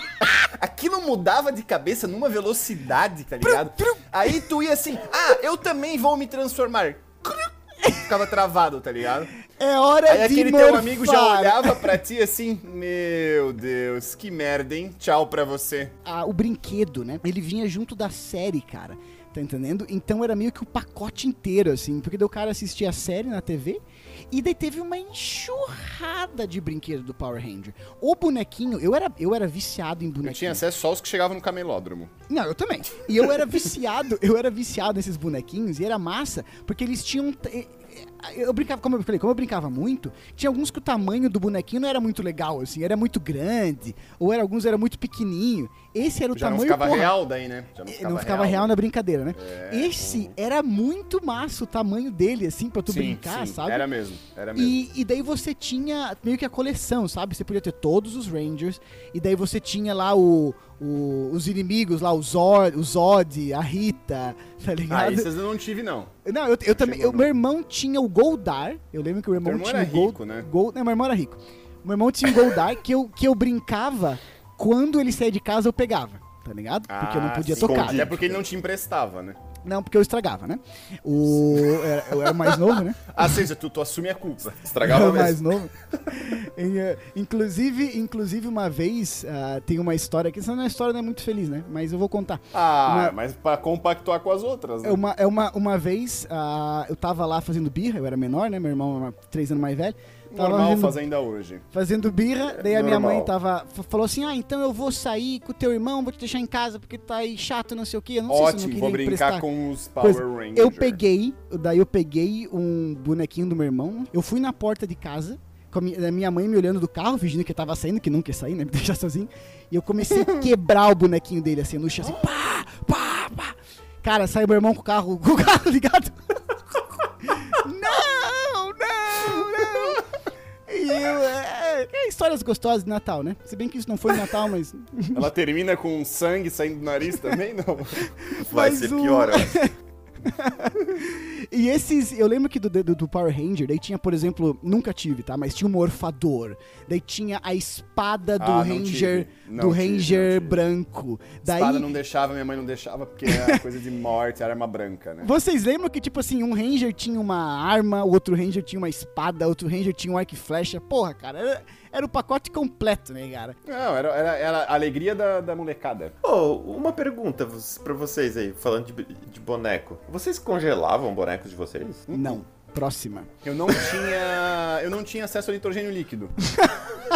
Speaker 4: aquilo mudava de cabeça numa velocidade, tá ligado? Aí tu ia assim, ah, eu também vou me transformar. Ficava travado, tá ligado?
Speaker 2: É hora
Speaker 4: Aí
Speaker 2: de
Speaker 4: aquele teu amigo já olhava pra ti assim, meu Deus, que merda, hein? Tchau pra você.
Speaker 2: a- o brinquedo, né? Ele vinha junto da série, cara. Tá entendendo? Então era meio que o pacote inteiro, assim. Porque o cara assistia a série na TV e daí teve uma enxurrada de brinquedo do Power Ranger. O bonequinho, eu era, eu era viciado em
Speaker 4: Eu
Speaker 2: bonequinho.
Speaker 4: tinha acesso só aos que chegavam no camelódromo.
Speaker 2: Não, eu também. E eu era viciado, eu era viciado nesses bonequinhos e era massa, porque eles tinham. Eu brincava, como eu falei, como eu brincava muito, tinha alguns que o tamanho do bonequinho não era muito legal, assim, era muito grande, ou era, alguns era muito pequenininho. Esse era o
Speaker 4: Já não
Speaker 2: tamanho
Speaker 4: ficava
Speaker 2: porra,
Speaker 4: real daí, né? Já
Speaker 2: eh, não ficava real na brincadeira, né?
Speaker 4: É.
Speaker 2: Esse era muito massa o tamanho dele, assim, pra tu
Speaker 4: Sim,
Speaker 2: brincar,
Speaker 4: sim,
Speaker 2: sabe?
Speaker 4: Era mesmo, era mesmo.
Speaker 2: E, e daí você tinha meio que a coleção, sabe? Você podia ter todos os Rangers, e daí você tinha lá o, o- os inimigos lá, o Zod, o Zod, a Rita, [laughs] tá
Speaker 4: Ah,
Speaker 2: ligado?
Speaker 4: esses eu não tive, não.
Speaker 2: Não, eu, eu também. eu- meu irmão tinha o Goldar. Eu lembro que o meu irmão,
Speaker 4: irmão
Speaker 2: tinha
Speaker 4: era
Speaker 2: o Gold,
Speaker 4: rico, né?
Speaker 2: Gold, não, meu irmão era rico. Meu irmão tinha o Goldar que eu, que eu brincava quando ele saía de casa eu pegava. Tá ligado? Porque eu não
Speaker 4: Ah,
Speaker 2: podia
Speaker 4: sim.
Speaker 2: tocar.
Speaker 4: Até porque ele não te emprestava, né?
Speaker 2: Não, porque eu estragava, né? O, era- eu era mais novo, né? [laughs]
Speaker 4: Ah, seja, tu, tu assume a culpa.
Speaker 3: Estragava
Speaker 2: Eu mais
Speaker 3: mesmo.
Speaker 2: novo. Em, eh, inclusive, inclusive, uma vez ah, tem uma história que essa não é uma história não é muito feliz, né? Mas eu vou contar.
Speaker 4: Ah,
Speaker 2: Uma-
Speaker 4: mas pra compactuar com as outras, né?
Speaker 2: É uma, é uma, uma vez ah, eu tava lá fazendo birra, eu era menor, né? Meu irmão era três anos mais velho. Tava
Speaker 4: Normal
Speaker 2: fazendo,
Speaker 4: fazer ainda hoje.
Speaker 2: fazendo birra, daí a minha mãe tava, falou assim: Ah, então eu vou sair com o teu irmão, vou te deixar em casa porque tá aí chato, não sei o que. Eu não sei se eu não
Speaker 4: Ótimo, vou brincar
Speaker 2: emprestar.
Speaker 4: com os Power. Rangers.
Speaker 2: Eu peguei, daí eu peguei um bonequinho do meu irmão, eu fui na porta de casa, com a minha, mãe me olhando do carro, fingindo que eu tava saindo, que nunca ia sair, né? [laughs] Me deixar sozinho. E eu comecei a quebrar o bonequinho dele assim no chão, assim, pá, pá, pá. Cara, saiu meu irmão com o carro, [laughs] com o carro ligado. [laughs] não. E eu, é, é histórias gostosas de Natal, né? Se bem que isso não foi Natal, mas. [laughs]
Speaker 4: Ela termina com sangue saindo do nariz também, não? [laughs]
Speaker 3: Vai
Speaker 2: Mas
Speaker 3: ser
Speaker 2: o-
Speaker 3: pior, eu acho. [laughs]
Speaker 2: E esses, eu lembro que do, do, do Power Ranger, daí tinha, por exemplo, nunca tive, tá? Mas tinha o morfador, daí tinha a espada do
Speaker 4: Ah,
Speaker 2: Ranger, do
Speaker 4: tive,
Speaker 2: Ranger branco. Daí,
Speaker 4: Espada não deixava, minha mãe não deixava, porque era [laughs] coisa de morte, era arma branca, né?
Speaker 2: vocês lembram que, tipo assim, um Ranger tinha uma arma, o outro Ranger tinha uma espada, outro Ranger tinha um arco e flecha? Porra, cara, era, era o pacote completo, né, cara?
Speaker 4: Não, era, era, era a alegria da, da molecada.
Speaker 3: Ô, uma pergunta pra vocês aí, falando de, de boneco. Vocês congelavam bonecos de vocês?
Speaker 2: Não. Próxima.
Speaker 4: Eu não tinha. Eu não tinha acesso ao nitrogênio líquido. [laughs]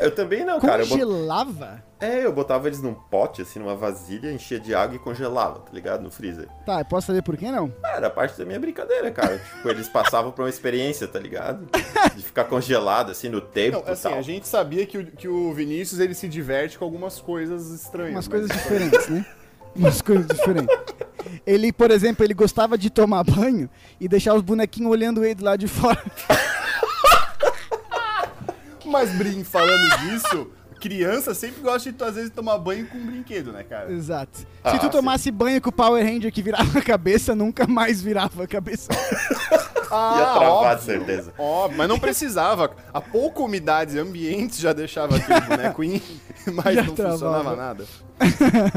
Speaker 3: Eu também não, cara. Bot-
Speaker 2: Congelava?
Speaker 3: É, eu botava eles num pote, assim, numa vasilha, enchia de água e congelava, tá ligado? No freezer.
Speaker 2: Tá, eu posso saber por que não?
Speaker 3: Era parte da minha brincadeira, cara. [laughs] tipo, eles passavam por uma experiência, tá ligado? De ficar congelado, assim, no tempo
Speaker 4: Não,
Speaker 3: e
Speaker 4: assim,
Speaker 3: tal.
Speaker 4: a gente sabia que o, que o Vinícius ele se diverte com algumas coisas estranhas.
Speaker 2: Umas
Speaker 4: mas-
Speaker 2: coisas diferentes, né? Umas coisas diferentes. Ele, por exemplo, ele gostava de tomar banho e deixar os bonequinhos olhando ele lá de fora. [laughs]
Speaker 4: Mas, Brin, falando disso, criança sempre gosta de, às vezes, tomar banho com brinquedo, né, cara?
Speaker 2: Exato. Se
Speaker 3: Ah,
Speaker 2: tu
Speaker 3: sim.
Speaker 2: tomasse banho com o Power Ranger que virava a cabeça, nunca mais virava a cabeça. [laughs]
Speaker 4: Ah,
Speaker 3: Ia travar,
Speaker 4: óbvio.
Speaker 3: certeza.
Speaker 4: Óbvio, mas não precisava. A pouca umidade ambiente já deixava aquele boneco in, mas
Speaker 2: Já
Speaker 4: não
Speaker 2: travava.
Speaker 4: funcionava nada.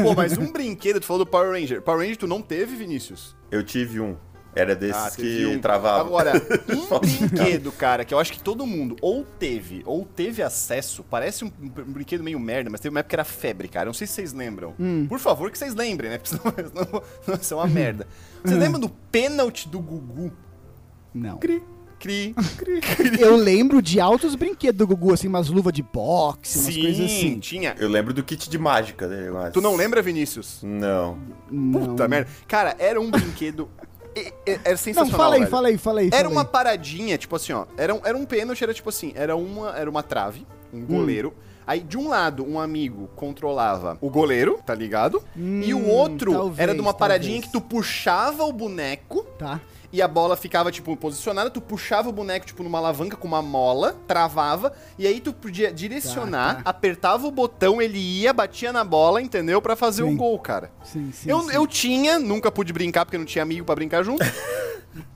Speaker 4: Pô, mas um brinquedo, tu falou do Power Ranger. Power Ranger tu não teve, Vinícius?
Speaker 3: Eu tive um. Era desses
Speaker 4: Ah,
Speaker 3: que
Speaker 4: um.
Speaker 3: travava.
Speaker 4: Agora, [laughs] um brinquedo, cara, que eu acho que todo mundo ou teve, ou teve acesso, parece um, um brinquedo meio merda, mas teve uma época que era febre, cara. Não sei se vocês lembram.
Speaker 2: Hum.
Speaker 4: Por favor, que vocês lembrem, né? Porque senão, [laughs] senão vai ser uma
Speaker 2: Uhum.
Speaker 4: merda. Vocês lembram do pênalti do Gugu?
Speaker 2: Não.
Speaker 4: Cri, cri, cri, [laughs] cri.
Speaker 2: Eu lembro de altos brinquedos do Gugu, assim, umas luvas de boxe, umas
Speaker 4: Sim,
Speaker 2: coisas assim.
Speaker 4: tinha.
Speaker 3: Eu lembro do kit de mágica dele, mas...
Speaker 4: Tu não lembra, Vinícius?
Speaker 3: Não.
Speaker 2: Não.
Speaker 4: Puta merda. Cara, era um brinquedo. Era
Speaker 2: Não,
Speaker 4: sensacional.
Speaker 2: fala aí,
Speaker 4: velho.
Speaker 2: fala aí, fala aí.
Speaker 4: Era
Speaker 2: fala
Speaker 4: uma
Speaker 2: aí.
Speaker 4: paradinha, tipo assim, ó. Era um, era um pênalti, era tipo assim, era uma, era uma trave, um goleiro. Aí, de um lado, um amigo controlava o goleiro, tá ligado? e o
Speaker 2: Hum,
Speaker 4: outro
Speaker 2: talvez,
Speaker 4: era de uma paradinha
Speaker 2: talvez.
Speaker 4: que tu puxava o boneco
Speaker 2: Tá.
Speaker 4: E a bola ficava, tipo, posicionada, tu puxava o boneco, tipo, numa alavanca com uma mola, travava, e aí tu podia direcionar,
Speaker 2: Tá, tá.
Speaker 4: apertava o botão, ele ia, batia na bola, entendeu? Pra fazer o gol, cara.
Speaker 2: Sim, sim.
Speaker 4: Eu,
Speaker 2: sim.
Speaker 4: eu tinha, nunca pude brincar porque não tinha amigo pra brincar junto. [laughs]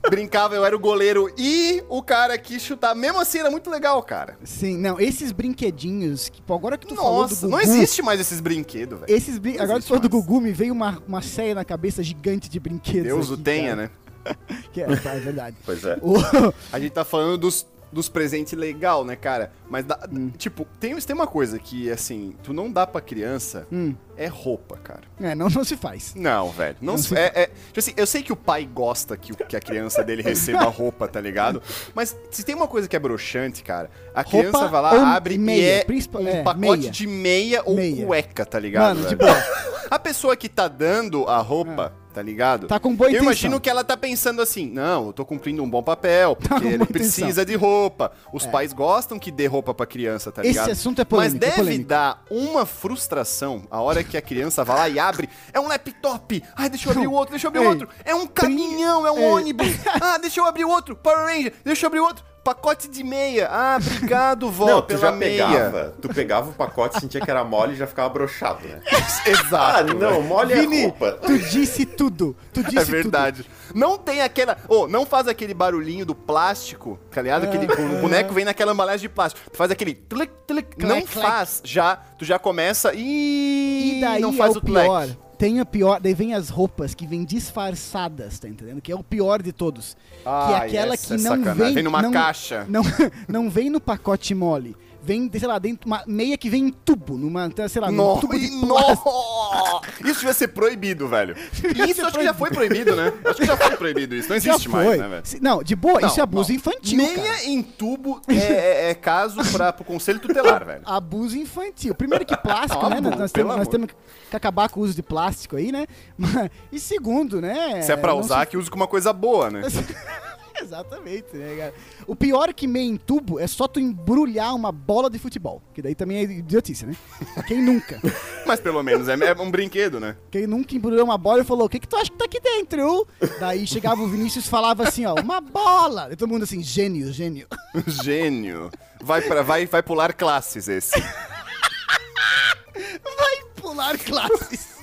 Speaker 4: Brincava, eu era o goleiro e o cara que chutava. Mesmo assim, era muito legal, cara.
Speaker 2: Sim, não, esses brinquedinhos, que, pô, agora que tu falou do
Speaker 4: Nossa,
Speaker 2: Gugu...
Speaker 4: não existe mais esses brinquedos, velho.
Speaker 2: Esses brin... Agora que tu falou do
Speaker 4: mais.
Speaker 2: Gugu, me veio uma, uma série na cabeça gigante de brinquedos.
Speaker 4: Deus o
Speaker 2: aqui,
Speaker 4: tenha,
Speaker 2: cara.
Speaker 4: né? [laughs]
Speaker 2: Que é, tá, é verdade.
Speaker 3: Pois é.
Speaker 2: O- [laughs]
Speaker 4: A gente tá falando dos, dos presentes legal, né, cara? Mas, dá-
Speaker 2: Hum.
Speaker 4: tipo, tem, tem uma coisa que, assim, tu não dá pra criança,
Speaker 2: Hum.
Speaker 4: é roupa, cara.
Speaker 2: É, não, não se faz.
Speaker 4: Não, velho. Não,
Speaker 2: Não
Speaker 4: se-
Speaker 2: se-
Speaker 4: é, é- tipo assim, eu sei que o pai gosta que, que a criança dele [laughs] receba roupa, tá ligado? Mas se tem uma coisa que é broxante, cara, a criança
Speaker 2: Roupa
Speaker 4: vai lá, abre
Speaker 2: meia,
Speaker 4: e é um
Speaker 2: é,
Speaker 4: pacote
Speaker 2: meia.
Speaker 4: de meia ou
Speaker 2: Meia.
Speaker 4: cueca, tá ligado?
Speaker 2: Mano, boa.
Speaker 4: A pessoa que tá dando a roupa, tá ligado?
Speaker 2: Tá com boa
Speaker 4: Eu
Speaker 2: intenção.
Speaker 4: imagino que ela tá pensando assim, não, eu tô cumprindo um bom papel, [laughs] porque
Speaker 2: com
Speaker 4: ele precisa
Speaker 2: intenção.
Speaker 4: de roupa. Os pais gostam que dê roupa pra criança, tá
Speaker 2: Esse
Speaker 4: ligado?
Speaker 2: assunto é
Speaker 4: Mas
Speaker 2: polêmico, é
Speaker 4: deve
Speaker 2: polêmico.
Speaker 4: dar uma frustração a hora que a criança vai lá e abre. É um laptop. Ai, deixa eu abrir o outro, deixa eu abrir o outro. É um caminhão, é um
Speaker 2: Ei.
Speaker 4: ônibus. [laughs] Ah, deixa eu abrir o outro. Power Ranger, deixa eu abrir o outro. Pacote de meia. Ah, obrigado, vó,
Speaker 3: Não, tu
Speaker 4: pela
Speaker 3: já
Speaker 4: meia.
Speaker 3: pegava, tu pegava o pacote, sentia que era mole e já ficava broxado, né? [laughs] Ah,
Speaker 4: Exato.
Speaker 3: não, mole é
Speaker 2: Vini,
Speaker 3: roupa.
Speaker 2: tu disse tudo. Tu disse
Speaker 4: É verdade. Não tem aquela. Ô, não faz aquele barulhinho do plástico, tá ligado? Aquele, o boneco vem naquela embalagem de plástico. Tu faz aquele. Tlic, tlic, não
Speaker 2: Clac, clac.
Speaker 4: faz. Já, tu já começa e.
Speaker 2: E daí
Speaker 4: não faz
Speaker 2: é o,
Speaker 4: o, tlec.
Speaker 2: Tem a pior, daí vem as roupas que vêm disfarçadas, tá entendendo? Que é o pior de todos. que é aquela que
Speaker 4: é
Speaker 2: não vem,
Speaker 4: Vem numa
Speaker 2: não,
Speaker 4: caixa. [laughs]
Speaker 2: Não, não vem no pacote mole. Vem, sei lá, dentro uma meia que vem em tubo, numa, sei lá, num
Speaker 4: No,
Speaker 2: tubo de
Speaker 4: no- [laughs] Isso devia ser proibido, velho. [laughs] Isso
Speaker 2: ser
Speaker 4: acho que já foi proibido, né? Acho que já foi proibido isso. Não [laughs] existe mais, né, velho?
Speaker 2: Se- Não, de boa,
Speaker 4: Não,
Speaker 2: isso é abuso
Speaker 4: não.
Speaker 2: infantil,
Speaker 4: Meia
Speaker 2: cara.
Speaker 4: em tubo é, é- é caso pra, pro conselho tutelar, velho.
Speaker 2: Abuso infantil. Primeiro que plástico,
Speaker 4: Não,
Speaker 2: né?
Speaker 4: abuso,
Speaker 2: Nós, temos, nós temos que acabar com o uso de plástico aí, né? E segundo, né?
Speaker 4: Se é pra usar, que use com uma coisa boa, né? [laughs]
Speaker 2: Exatamente, né, cara? O pior que meia em tubo é só tu embrulhar uma bola de futebol. Que daí também é idiotice, né? Quem nunca? [laughs]
Speaker 4: Mas pelo menos é, é um brinquedo, né?
Speaker 2: Quem nunca embrulhou uma bola e falou: O que, que tu acha que tá aqui dentro? Daí chegava o Vinícius e falava assim: Ó, uma bola. E todo mundo assim: Gênio, gênio. [laughs]
Speaker 4: Gênio. Vai, pra, vai, vai pular classes esse.
Speaker 2: Vai pular classes.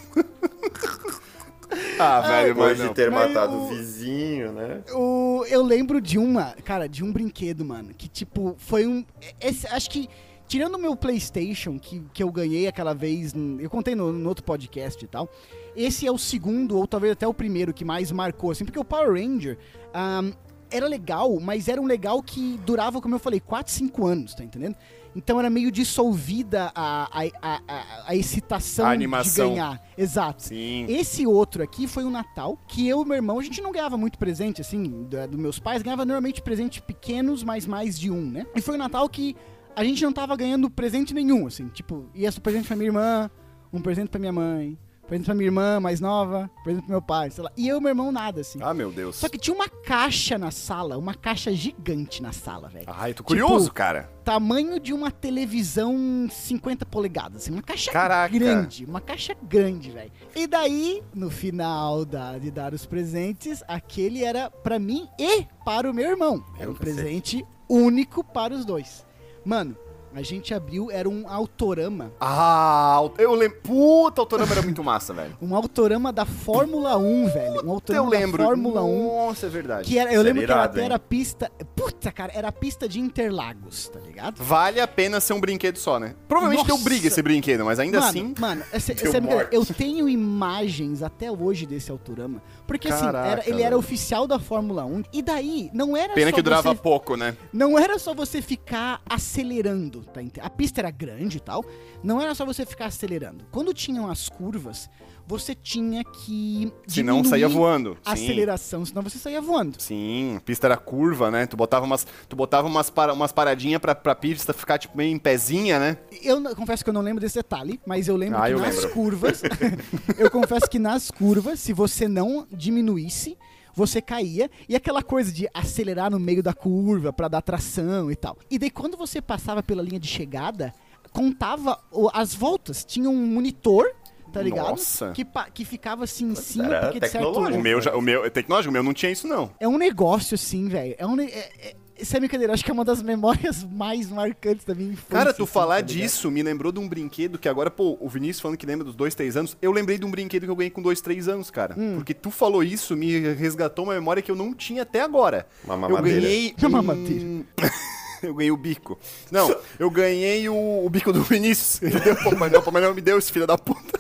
Speaker 4: Ah, velho,
Speaker 3: Depois
Speaker 4: mas
Speaker 3: de ter
Speaker 2: Mas
Speaker 3: matado
Speaker 2: o-
Speaker 3: vizinho, né?
Speaker 2: O, eu lembro de uma, cara, de um brinquedo, mano, que tipo, foi um. Esse, acho que, tirando o meu PlayStation, que, que eu ganhei aquela vez, eu contei no, no outro podcast e tal, esse é o segundo, ou talvez até o primeiro, que mais marcou, assim, porque o Power Ranger. ahn, era legal, mas era um legal que durava, como eu falei, 4, 5 anos, tá entendendo? Então era meio dissolvida a, a, a, a, a excitação
Speaker 4: A
Speaker 2: de ganhar. Exato.
Speaker 4: Sim.
Speaker 2: Esse outro aqui foi um Natal que eu e meu irmão, a gente não ganhava muito presente, assim, dos meus pais, ganhava normalmente presentes pequenos, mas mais de um, né? E foi um Natal que a gente não tava ganhando presente nenhum, assim. Tipo, ia ser presente pra minha irmã, um presente pra minha mãe, presente pra minha irmã mais nova, presente pro meu pai, sei lá. E eu e meu irmão nada, assim.
Speaker 4: Ah, meu Deus.
Speaker 2: Só que tinha uma caixa na sala, uma caixa gigante na sala, velho.
Speaker 4: Ai, tô curioso,
Speaker 2: Tipo,
Speaker 4: cara.
Speaker 2: Tamanho de uma televisão 50 polegadas, assim, uma caixa
Speaker 4: Caraca.
Speaker 2: grande, uma caixa grande, velho. E daí, no final da, de dar os presentes, aquele era pra mim e para o meu irmão. Era um presente único para os dois. Mano, a gente abriu, era um autorama.
Speaker 4: Ah, eu lembro. Puta, o Autorama era muito massa, velho.
Speaker 2: Um autorama da Fórmula 1, velho. Um autorama
Speaker 4: Eu lembro.
Speaker 2: da Fórmula 1.
Speaker 4: Nossa, é verdade.
Speaker 2: Que era, eu
Speaker 3: Isso
Speaker 2: lembro
Speaker 3: era
Speaker 2: que ela
Speaker 3: irado,
Speaker 2: até era pista. Puta, cara, era a pista de Interlagos, tá ligado?
Speaker 4: Vale a pena ser um brinquedo só, né? Provavelmente deu
Speaker 2: Nossa.
Speaker 4: briga esse brinquedo, mas ainda
Speaker 2: mano,
Speaker 4: assim.
Speaker 2: Mano, essa, [laughs]
Speaker 3: Deu
Speaker 2: essa é eu tenho imagens até hoje desse Autorama. Porque assim,
Speaker 4: Caraca,
Speaker 2: era- ele era oficial da Fórmula 1. E daí, não era
Speaker 4: Pena
Speaker 2: só
Speaker 4: que durava
Speaker 2: você,
Speaker 4: pouco, né?
Speaker 2: Não era só você ficar acelerando, tá A pista era grande e tal. Não era só você ficar acelerando. Quando tinham as curvas, você tinha que.
Speaker 4: Senão saía voando.
Speaker 2: A
Speaker 4: Sim.
Speaker 2: aceleração, senão você saía voando.
Speaker 4: Sim, a pista era curva, né? Tu botava umas, tu botava umas, para, umas paradinhas pra, pra pista ficar, tipo, meio em pezinha, né?
Speaker 2: Eu confesso que eu não lembro desse detalhe, mas eu lembro
Speaker 4: Ah,
Speaker 2: que
Speaker 4: eu
Speaker 2: nas
Speaker 4: lembro.
Speaker 2: curvas. [laughs] eu confesso que nas curvas, se você não diminuísse, você caía. E aquela coisa de acelerar no meio da curva pra dar tração e tal. E daí quando você passava pela linha de chegada, contava as voltas. Tinha um monitor. Tá ligado?
Speaker 4: Nossa.
Speaker 2: Que, que ficava assim em cima,
Speaker 3: era
Speaker 2: porque de certo.
Speaker 4: O meu, já, o meu, tecnológico, o meu não tinha isso, não.
Speaker 2: É um negócio assim, velho. É um. É, é, sem brincadeira, acho que é uma das memórias [laughs] mais marcantes da minha infância.
Speaker 4: Cara, tu
Speaker 2: assim,
Speaker 4: falar
Speaker 2: tá
Speaker 4: disso me lembrou de um brinquedo que agora, pô, o Vinícius falando que lembra dos dois, três anos. Eu lembrei de um brinquedo que eu ganhei com dois, três anos, cara.
Speaker 2: Hum.
Speaker 4: Porque tu falou isso, me resgatou uma memória que eu não tinha até agora.
Speaker 3: Uma
Speaker 4: eu
Speaker 3: mamadeira.
Speaker 4: ganhei. [laughs]
Speaker 2: Uma
Speaker 4: um-
Speaker 2: mamadeira. [laughs]
Speaker 4: eu ganhei o bico. Não, eu ganhei o, o bico do Vinícius. Ele deu, pô, mas não, pô, mas não me deu esse filho da puta.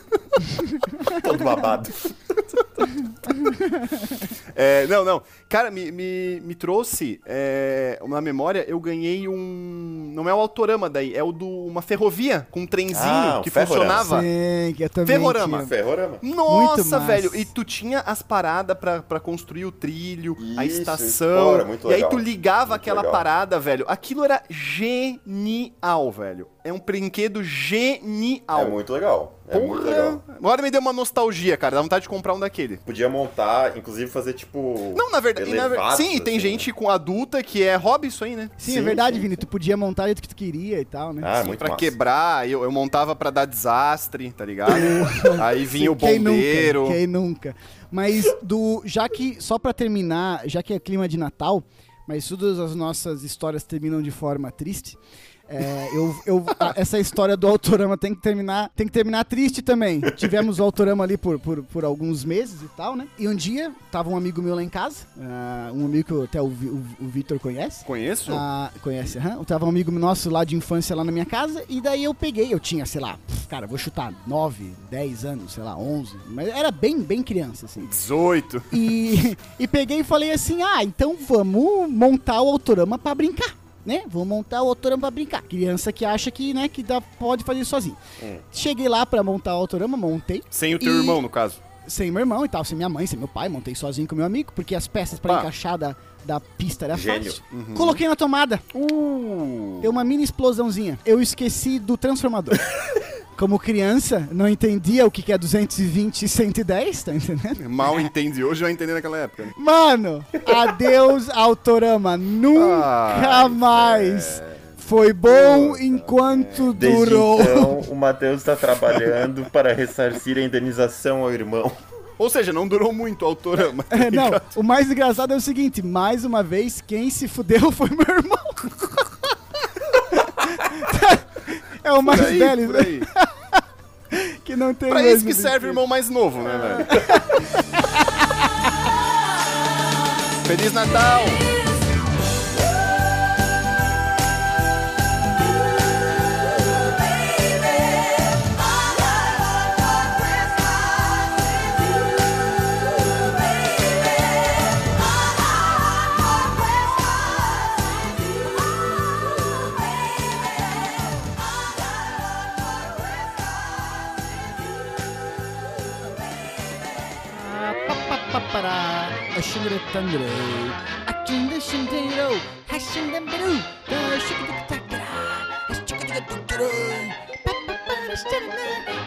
Speaker 3: Todo babado.
Speaker 4: É, não, não. Cara, me, me, me trouxe é, na memória, eu ganhei um. Não é o Autorama daí, é o do uma ferrovia com um trenzinho
Speaker 3: Ah,
Speaker 4: que
Speaker 3: Ferrorama.
Speaker 4: funcionava.
Speaker 2: Sim, que eu também
Speaker 4: Ferrorama.
Speaker 2: tinha.
Speaker 3: Ferrorama.
Speaker 4: Nossa, velho. E tu tinha as paradas pra, pra construir o trilho, a
Speaker 3: Isso,
Speaker 4: estação.
Speaker 3: fora, muito
Speaker 4: e aí tu ligava
Speaker 3: Muito
Speaker 4: aquela
Speaker 3: legal.
Speaker 4: parada, velho. Aquilo era genial, velho. É um brinquedo genial.
Speaker 3: É muito legal. É muito legal.
Speaker 4: Agora me deu uma nostalgia, cara. Dá vontade de comprar um daquele.
Speaker 3: Podia montar, inclusive fazer tipo.
Speaker 4: Não, na verdade. e na ver- Sim, tem
Speaker 3: assim,
Speaker 4: gente com adulta que é hobby isso aí, né?
Speaker 2: Sim, é
Speaker 3: Sim,
Speaker 2: verdade,
Speaker 3: sim,
Speaker 2: Vini. Tu podia montar do jeito que tu queria e tal, né?
Speaker 3: Ah,
Speaker 4: Sim,
Speaker 3: muito
Speaker 4: pra
Speaker 3: massa.
Speaker 4: quebrar, eu, eu montava pra dar desastre, tá ligado? [laughs] aí vinha o
Speaker 2: Quem
Speaker 4: bombeiro.
Speaker 2: Nunca, quem nunca. Mas do. Já que. Só pra terminar, já que é clima de Natal, mas todas as nossas histórias terminam de forma triste. É, eu, eu- essa história do Autorama tem que terminar tem que terminar triste também. Tivemos o Autorama ali por, por, por alguns meses e tal, né? E um dia, tava um amigo meu lá em casa, ah, um amigo que até o, o, o Vitor conhece.
Speaker 4: Conheço?
Speaker 2: Ah, conhece, aham. Tava um amigo nosso lá de infância lá na minha casa, e daí eu peguei, eu tinha, sei lá, cara, vou chutar 9, 10 anos, sei lá, 11, mas era bem, bem criança, assim.
Speaker 4: 18.
Speaker 2: E, [laughs] e peguei e falei assim, ah, então vamos montar o Autorama pra brincar, né? Vou montar o Autorama pra brincar. Criança que acha que, né, que dá, pode fazer sozinho.
Speaker 3: Hum.
Speaker 2: Cheguei lá pra montar o Autorama, montei,
Speaker 4: Sem o teu
Speaker 2: E-
Speaker 4: irmão, no caso.
Speaker 2: sem meu irmão e tal, sem minha mãe, sem meu pai, montei sozinho com meu amigo, porque as peças pra
Speaker 4: Pá.
Speaker 2: encaixar da, da pista era
Speaker 3: Gênio.
Speaker 2: fácil. Coloquei na tomada,
Speaker 4: Uh.
Speaker 2: Deu uma mini explosãozinha. Eu esqueci do transformador. [laughs] Como criança, não entendia o que que é 220 e 110, tá entendendo?
Speaker 4: Mal entende hoje, eu entendi naquela época. né?
Speaker 2: Mano, adeus [laughs] Autorama. Nunca
Speaker 4: Ai,
Speaker 2: mais. Foi bom enquanto
Speaker 3: Desde
Speaker 2: durou.
Speaker 3: então, [laughs] o Matheus está trabalhando para ressarcir a indenização ao irmão.
Speaker 4: Ou seja, não durou muito o autorama. tá
Speaker 2: É, não, o mais engraçado é o seguinte, mais uma vez, quem se fudeu foi meu irmão. [laughs] é o mais
Speaker 4: aí,
Speaker 2: velho, né?
Speaker 4: aí. [laughs]
Speaker 2: que não tem
Speaker 4: Pra isso que serve o irmão mais novo, né, velho? [laughs] Feliz Natal!
Speaker 2: 싱그레딴그레 아낀 듯신 대로 하신단 배로 더 쉽게 딱 따라 다시 쫓겨들게 뚝 따라 빠빠빠라 시작했네